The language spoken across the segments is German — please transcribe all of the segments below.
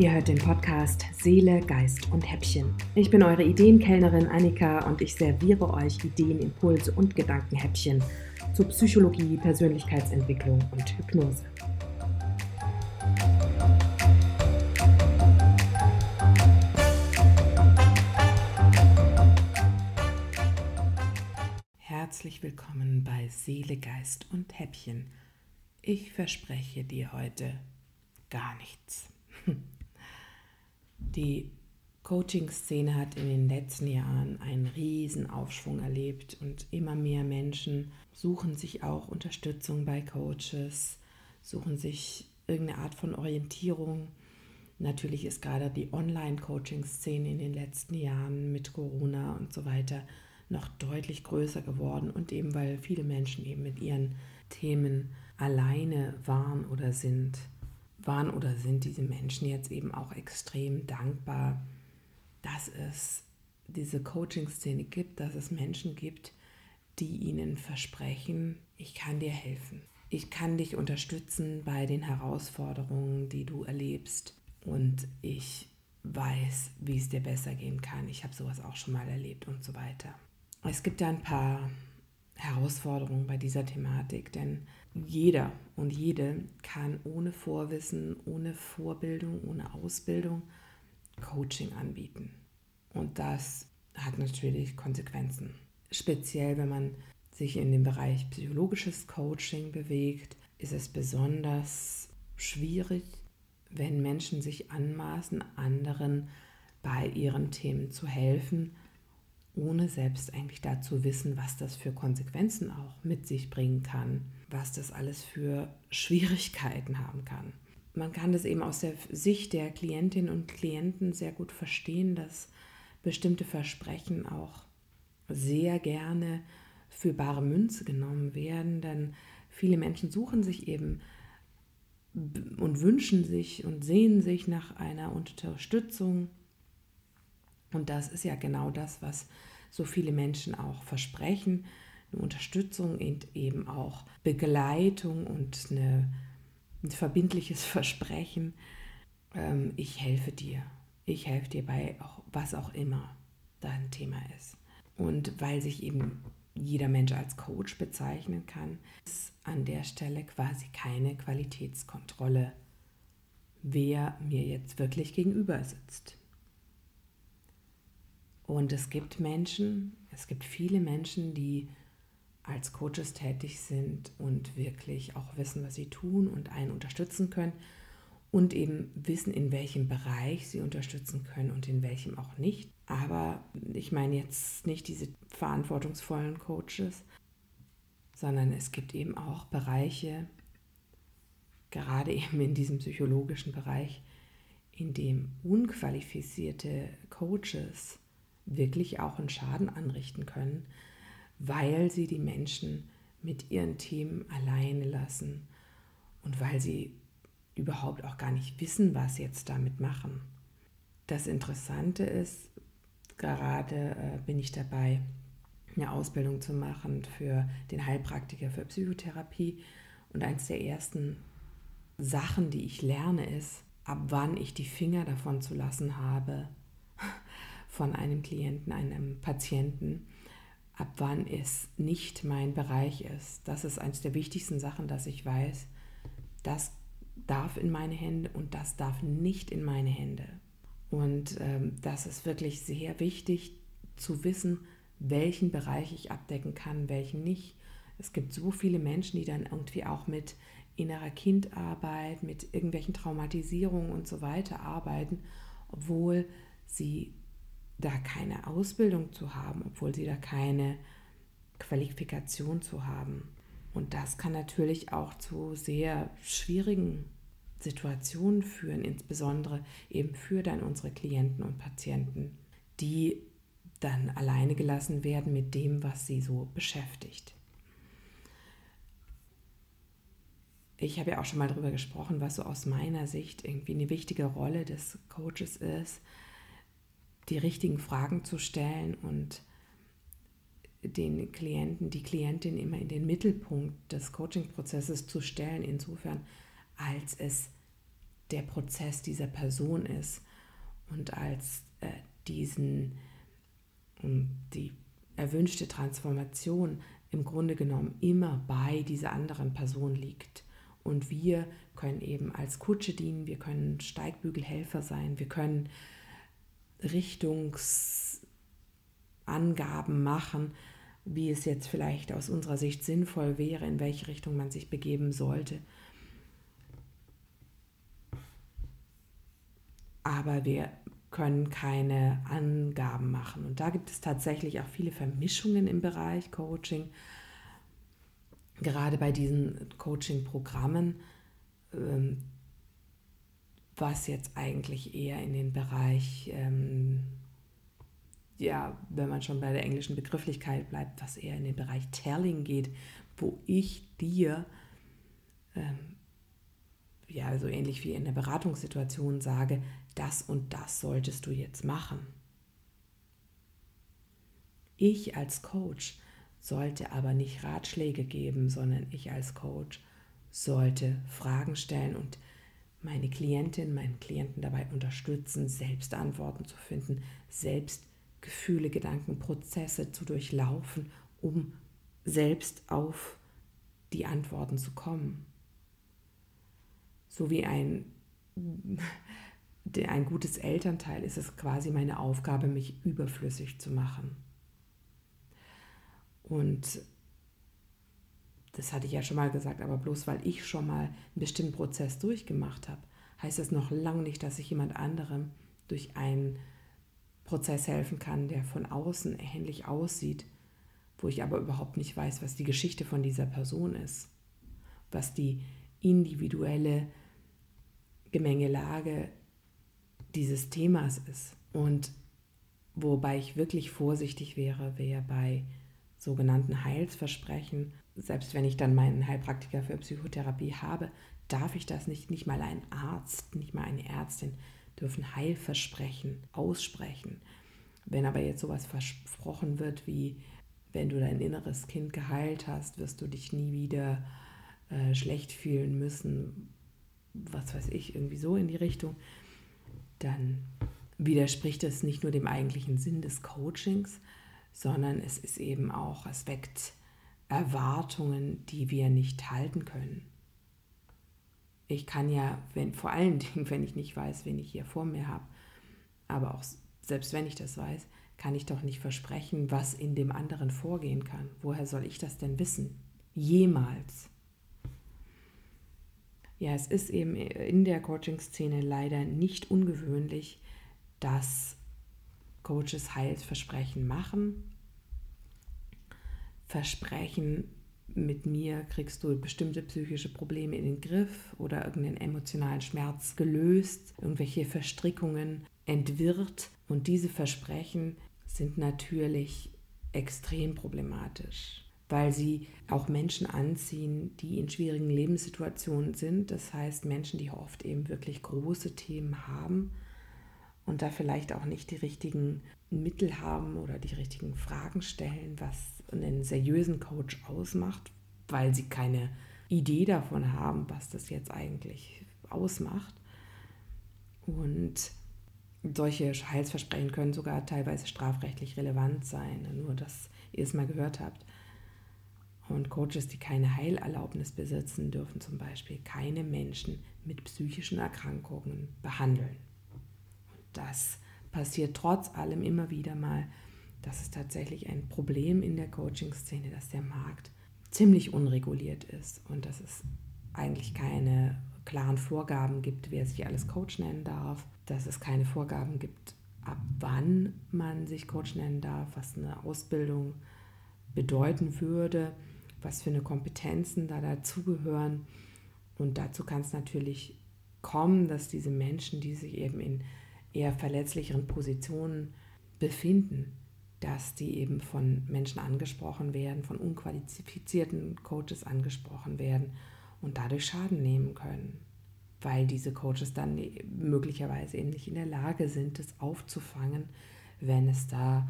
Ihr hört den Podcast Seele, Geist und Häppchen. Ich bin eure Ideenkellnerin Annika und ich serviere euch Ideen, Impulse und Gedankenhäppchen zu Psychologie, Persönlichkeitsentwicklung und Hypnose. Herzlich willkommen bei Seele, Geist und Häppchen. Ich verspreche dir heute gar nichts. Die Coaching-Szene hat in den letzten Jahren einen riesen Aufschwung erlebt und immer mehr Menschen suchen sich auch Unterstützung bei Coaches, suchen sich irgendeine Art von Orientierung. Natürlich ist gerade die Online-Coaching-Szene in den letzten Jahren mit Corona und so weiter noch deutlich größer geworden und eben weil viele Menschen eben mit ihren Themen alleine waren oder sind waren oder sind diese Menschen jetzt eben auch extrem dankbar, dass es diese Coaching-Szene gibt, dass es Menschen gibt, die ihnen versprechen, ich kann dir helfen. Ich kann dich unterstützen bei den Herausforderungen, die du erlebst und ich weiß, wie es dir besser gehen kann. Ich habe sowas auch schon mal erlebt und so weiter. Es gibt da ein paar Herausforderungen bei dieser Thematik, denn jeder und jede kann ohne Vorwissen, ohne Vorbildung, ohne Ausbildung Coaching anbieten. Und das hat natürlich Konsequenzen. Speziell, wenn man sich in dem Bereich psychologisches Coaching bewegt, ist es besonders schwierig, wenn Menschen sich anmaßen, anderen bei ihren Themen zu helfen, ohne selbst eigentlich dazu wissen, was das für Konsequenzen auch mit sich bringen kann was das alles für Schwierigkeiten haben kann. Man kann das eben aus der Sicht der Klientinnen und Klienten sehr gut verstehen, dass bestimmte Versprechen auch sehr gerne für bare Münze genommen werden, denn viele Menschen suchen sich eben und wünschen sich und sehnen sich nach einer Unterstützung. Und das ist ja genau das, was so viele Menschen auch versprechen eine Unterstützung und eben auch Begleitung und eine, ein verbindliches Versprechen. Ähm, ich helfe dir. Ich helfe dir bei auch, was auch immer dein Thema ist. Und weil sich eben jeder Mensch als Coach bezeichnen kann, ist an der Stelle quasi keine Qualitätskontrolle, wer mir jetzt wirklich gegenüber sitzt. Und es gibt Menschen, es gibt viele Menschen, die als Coaches tätig sind und wirklich auch wissen, was sie tun und einen unterstützen können und eben wissen, in welchem Bereich sie unterstützen können und in welchem auch nicht. Aber ich meine jetzt nicht diese verantwortungsvollen Coaches, sondern es gibt eben auch Bereiche, gerade eben in diesem psychologischen Bereich, in dem unqualifizierte Coaches wirklich auch einen Schaden anrichten können, weil sie die Menschen mit ihren Themen alleine lassen und weil sie überhaupt auch gar nicht wissen, was jetzt damit machen. Das Interessante ist, gerade äh, bin ich dabei, eine Ausbildung zu machen für den Heilpraktiker für Psychotherapie. Und eines der ersten Sachen, die ich lerne, ist, ab wann ich die Finger davon zu lassen habe, von einem Klienten, einem Patienten, ab wann es nicht mein Bereich ist. Das ist eines der wichtigsten Sachen, dass ich weiß, das darf in meine Hände und das darf nicht in meine Hände. Und ähm, das ist wirklich sehr wichtig zu wissen, welchen Bereich ich abdecken kann, welchen nicht. Es gibt so viele Menschen, die dann irgendwie auch mit innerer Kindarbeit, mit irgendwelchen Traumatisierungen und so weiter arbeiten, obwohl sie da keine Ausbildung zu haben, obwohl sie da keine Qualifikation zu haben. Und das kann natürlich auch zu sehr schwierigen Situationen führen, insbesondere eben für dann unsere Klienten und Patienten, die dann alleine gelassen werden mit dem, was sie so beschäftigt. Ich habe ja auch schon mal darüber gesprochen, was so aus meiner Sicht irgendwie eine wichtige Rolle des Coaches ist, die richtigen Fragen zu stellen und den Klienten, die Klientin immer in den Mittelpunkt des Coaching-Prozesses zu stellen, insofern als es der Prozess dieser Person ist und als äh, diesen die erwünschte Transformation im Grunde genommen immer bei dieser anderen Person liegt. Und wir können eben als Kutsche dienen, wir können Steigbügelhelfer sein, wir können Richtungsangaben machen, wie es jetzt vielleicht aus unserer Sicht sinnvoll wäre, in welche Richtung man sich begeben sollte. Aber wir können keine Angaben machen. Und da gibt es tatsächlich auch viele Vermischungen im Bereich Coaching. Gerade bei diesen Coaching-Programmen, ähm, was jetzt eigentlich eher in den Bereich, ähm, ja, wenn man schon bei der englischen Begrifflichkeit bleibt, was eher in den Bereich Telling geht, wo ich dir, ähm, ja, so ähnlich wie in der Beratungssituation sage, das und das solltest du jetzt machen. Ich als Coach sollte aber nicht Ratschläge geben, sondern ich als Coach sollte Fragen stellen und meine Klientin, meinen Klienten dabei unterstützen, selbst Antworten zu finden, selbst Gefühle, Gedanken, Prozesse zu durchlaufen, um selbst auf die Antworten zu kommen. So wie ein ein gutes Elternteil ist es quasi meine Aufgabe, mich überflüssig zu machen. Und das hatte ich ja schon mal gesagt, aber bloß weil ich schon mal einen bestimmten Prozess durchgemacht habe, heißt das noch lange nicht, dass ich jemand anderem durch einen Prozess helfen kann, der von außen ähnlich aussieht, wo ich aber überhaupt nicht weiß, was die Geschichte von dieser Person ist, was die individuelle Gemengelage dieses Themas ist. Und wobei ich wirklich vorsichtig wäre, wäre bei sogenannten Heilsversprechen, selbst wenn ich dann meinen Heilpraktiker für Psychotherapie habe, darf ich das nicht, nicht mal ein Arzt, nicht mal eine Ärztin dürfen Heilversprechen aussprechen. Wenn aber jetzt sowas versprochen wird wie, wenn du dein inneres Kind geheilt hast, wirst du dich nie wieder äh, schlecht fühlen müssen, was weiß ich, irgendwie so in die Richtung, dann widerspricht es nicht nur dem eigentlichen Sinn des Coachings, sondern es ist eben auch Aspekt Erwartungen, die wir nicht halten können. Ich kann ja, wenn, vor allen Dingen, wenn ich nicht weiß, wen ich hier vor mir habe, aber auch selbst wenn ich das weiß, kann ich doch nicht versprechen, was in dem anderen vorgehen kann. Woher soll ich das denn wissen? Jemals. Ja, es ist eben in der Coaching-Szene leider nicht ungewöhnlich, dass Coaches Heilsversprechen machen. Versprechen, mit mir kriegst du bestimmte psychische Probleme in den Griff oder irgendeinen emotionalen Schmerz gelöst, irgendwelche Verstrickungen entwirrt. Und diese Versprechen sind natürlich extrem problematisch weil sie auch Menschen anziehen, die in schwierigen Lebenssituationen sind. Das heißt Menschen, die oft eben wirklich große Themen haben und da vielleicht auch nicht die richtigen Mittel haben oder die richtigen Fragen stellen, was einen seriösen Coach ausmacht, weil sie keine Idee davon haben, was das jetzt eigentlich ausmacht. Und solche Heilsversprechen können sogar teilweise strafrechtlich relevant sein, nur dass ihr es mal gehört habt. Und Coaches, die keine Heilerlaubnis besitzen, dürfen zum Beispiel keine Menschen mit psychischen Erkrankungen behandeln. Das passiert trotz allem immer wieder mal. Das ist tatsächlich ein Problem in der Coaching-Szene, dass der Markt ziemlich unreguliert ist und dass es eigentlich keine klaren Vorgaben gibt, wer sich alles Coach nennen darf, dass es keine Vorgaben gibt, ab wann man sich Coach nennen darf, was eine Ausbildung bedeuten würde was für eine Kompetenzen da dazugehören. Und dazu kann es natürlich kommen, dass diese Menschen, die sich eben in eher verletzlicheren Positionen befinden, dass die eben von Menschen angesprochen werden, von unqualifizierten Coaches angesprochen werden und dadurch Schaden nehmen können, weil diese Coaches dann möglicherweise eben nicht in der Lage sind, das aufzufangen, wenn es da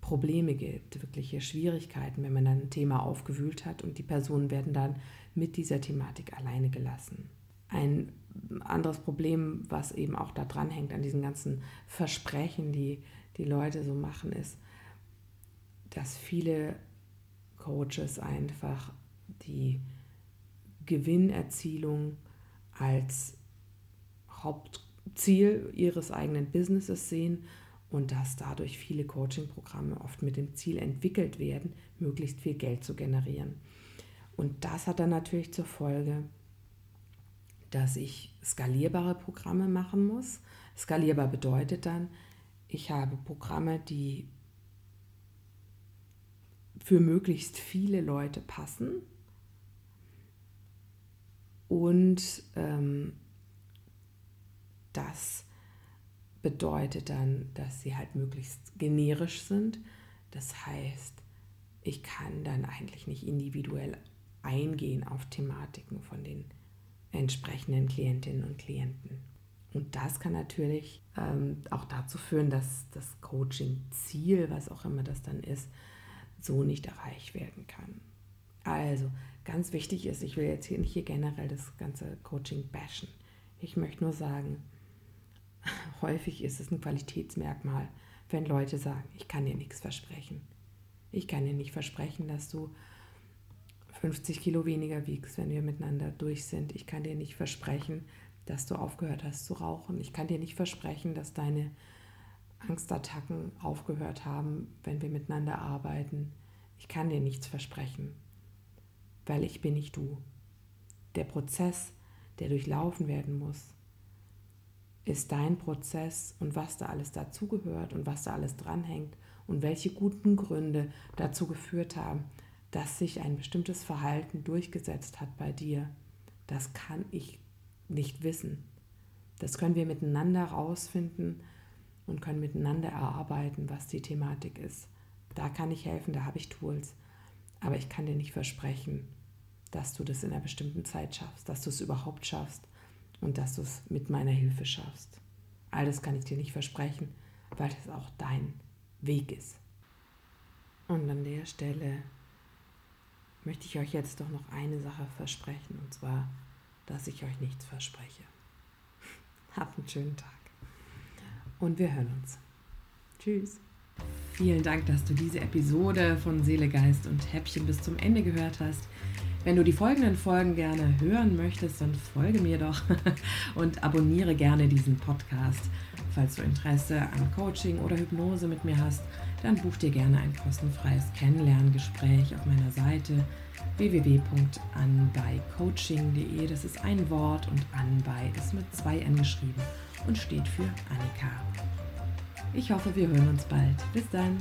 Probleme gibt, wirkliche Schwierigkeiten, wenn man dann ein Thema aufgewühlt hat und die Personen werden dann mit dieser Thematik alleine gelassen. Ein anderes Problem, was eben auch da dran hängt an diesen ganzen Versprechen, die die Leute so machen, ist, dass viele Coaches einfach die Gewinnerzielung als Hauptziel ihres eigenen Businesses sehen und dass dadurch viele Coaching-Programme oft mit dem Ziel entwickelt werden, möglichst viel Geld zu generieren. Und das hat dann natürlich zur Folge, dass ich skalierbare Programme machen muss. Skalierbar bedeutet dann, ich habe Programme, die für möglichst viele Leute passen und ähm, das bedeutet dann, dass sie halt möglichst generisch sind. Das heißt, ich kann dann eigentlich nicht individuell eingehen auf Thematiken von den entsprechenden Klientinnen und Klienten. Und das kann natürlich ähm, auch dazu führen, dass das Coaching-Ziel, was auch immer das dann ist, so nicht erreicht werden kann. Also ganz wichtig ist, ich will jetzt hier nicht hier generell das ganze Coaching bashen. Ich möchte nur sagen, häufig ist es ein Qualitätsmerkmal, wenn Leute sagen, ich kann dir nichts versprechen. Ich kann dir nicht versprechen, dass du 50 Kilo weniger wiegst, wenn wir miteinander durch sind. Ich kann dir nicht versprechen, dass du aufgehört hast zu rauchen. Ich kann dir nicht versprechen, dass deine Angstattacken aufgehört haben, wenn wir miteinander arbeiten. Ich kann dir nichts versprechen, weil ich bin nicht du. Der Prozess, der durchlaufen werden muss, ist dein Prozess und was da alles dazugehört und was da alles dranhängt und welche guten Gründe dazu geführt haben, dass sich ein bestimmtes Verhalten durchgesetzt hat bei dir, das kann ich nicht wissen. Das können wir miteinander rausfinden und können miteinander erarbeiten, was die Thematik ist. Da kann ich helfen, da habe ich Tools. Aber ich kann dir nicht versprechen, dass du das in einer bestimmten Zeit schaffst, dass du es überhaupt schaffst und dass du es mit meiner Hilfe schaffst. All das kann ich dir nicht versprechen, weil es auch dein Weg ist. Und an der Stelle möchte ich euch jetzt doch noch eine Sache versprechen, und zwar, dass ich euch nichts verspreche. Habt einen schönen Tag. Und wir hören uns. Tschüss. Vielen Dank, dass du diese Episode von Seele, Geist und Häppchen bis zum Ende gehört hast. Wenn du die folgenden Folgen gerne hören möchtest, dann folge mir doch und abonniere gerne diesen Podcast. Falls du Interesse an Coaching oder Hypnose mit mir hast, dann buch dir gerne ein kostenfreies Kennenlerngespräch auf meiner Seite www.anbeicoaching.de. Das ist ein Wort und Anbei ist mit zwei N geschrieben und steht für Annika. Ich hoffe, wir hören uns bald. Bis dann.